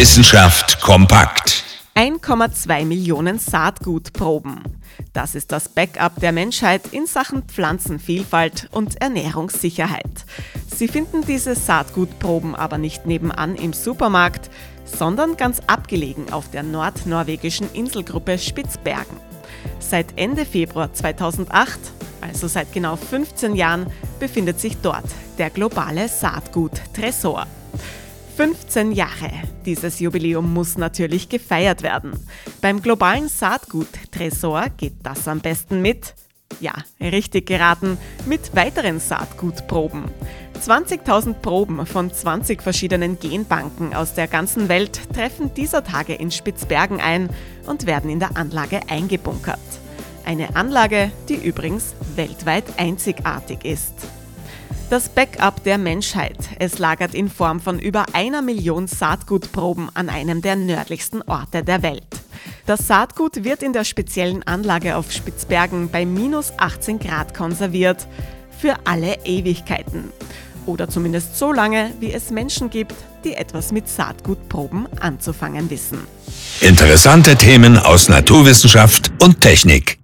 Wissenschaft kompakt. 1,2 Millionen Saatgutproben. Das ist das Backup der Menschheit in Sachen Pflanzenvielfalt und Ernährungssicherheit. Sie finden diese Saatgutproben aber nicht nebenan im Supermarkt, sondern ganz abgelegen auf der nordnorwegischen Inselgruppe Spitzbergen. Seit Ende Februar 2008, also seit genau 15 Jahren, befindet sich dort der globale Saatgut-Tresor. 15 Jahre. Dieses Jubiläum muss natürlich gefeiert werden. Beim globalen Saatgut-Tresor geht das am besten mit, ja, richtig geraten, mit weiteren Saatgutproben. 20.000 Proben von 20 verschiedenen Genbanken aus der ganzen Welt treffen dieser Tage in Spitzbergen ein und werden in der Anlage eingebunkert. Eine Anlage, die übrigens weltweit einzigartig ist. Das Backup der Menschheit. Es lagert in Form von über einer Million Saatgutproben an einem der nördlichsten Orte der Welt. Das Saatgut wird in der speziellen Anlage auf Spitzbergen bei minus 18 Grad konserviert. Für alle Ewigkeiten. Oder zumindest so lange, wie es Menschen gibt, die etwas mit Saatgutproben anzufangen wissen. Interessante Themen aus Naturwissenschaft und Technik.